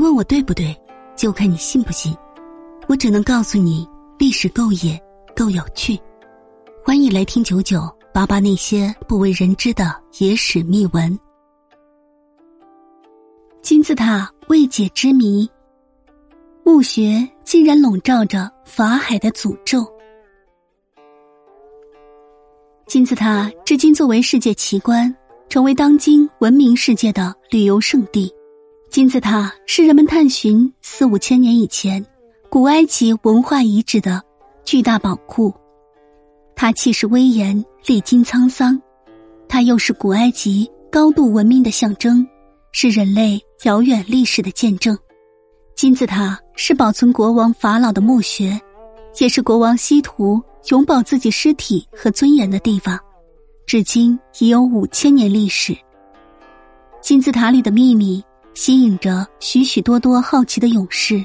问我对不对，就看你信不信。我只能告诉你，历史够野，够有趣。欢迎来听九九八八那些不为人知的野史秘闻。金字塔未解之谜，墓穴竟然笼罩着法海的诅咒。金字塔至今作为世界奇观，成为当今闻名世界的旅游胜地。金字塔是人们探寻四五千年以前古埃及文化遗址的巨大宝库，它气势威严，历经沧桑，它又是古埃及高度文明的象征，是人类遥远历史的见证。金字塔是保存国王法老的墓穴，也是国王西图永保自己尸体和尊严的地方，至今已有五千年历史。金字塔里的秘密。吸引着许许多多好奇的勇士，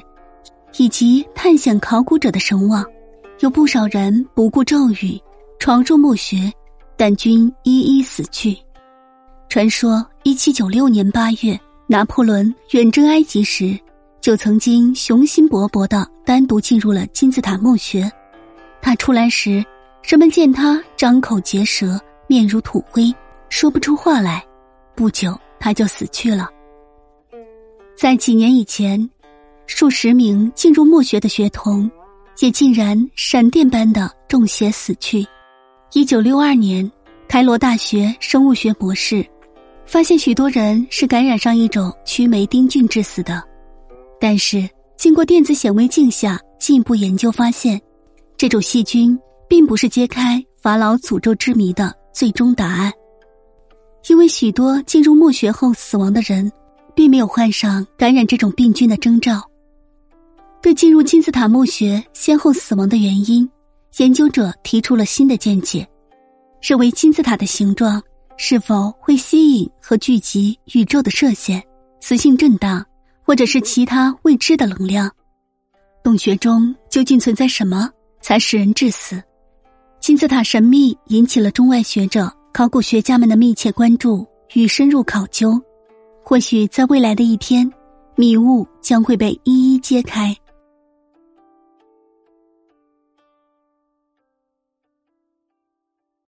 以及探险考古者的神往，有不少人不顾骤雨闯入墓穴，但均一一死去。传说，一七九六年八月，拿破仑远征埃及时，就曾经雄心勃勃的单独进入了金字塔墓穴。他出来时，人们见他张口结舌，面如土灰，说不出话来。不久，他就死去了。在几年以前，数十名进入墓穴的学童，也竟然闪电般的中邪死去。一九六二年，开罗大学生物学博士发现许多人是感染上一种曲霉丁菌致死的，但是经过电子显微镜下进一步研究发现，这种细菌并不是揭开法老诅咒之谜的最终答案，因为许多进入墓穴后死亡的人。并没有患上感染这种病菌的征兆。对进入金字塔墓穴先后死亡的原因，研究者提出了新的见解，认为金字塔的形状是否会吸引和聚集宇宙的射线、磁性震荡，或者是其他未知的能量。洞穴中究竟存在什么，才使人致死？金字塔神秘引起了中外学者、考古学家们的密切关注与深入考究。或许在未来的一天，迷雾将会被一一揭开。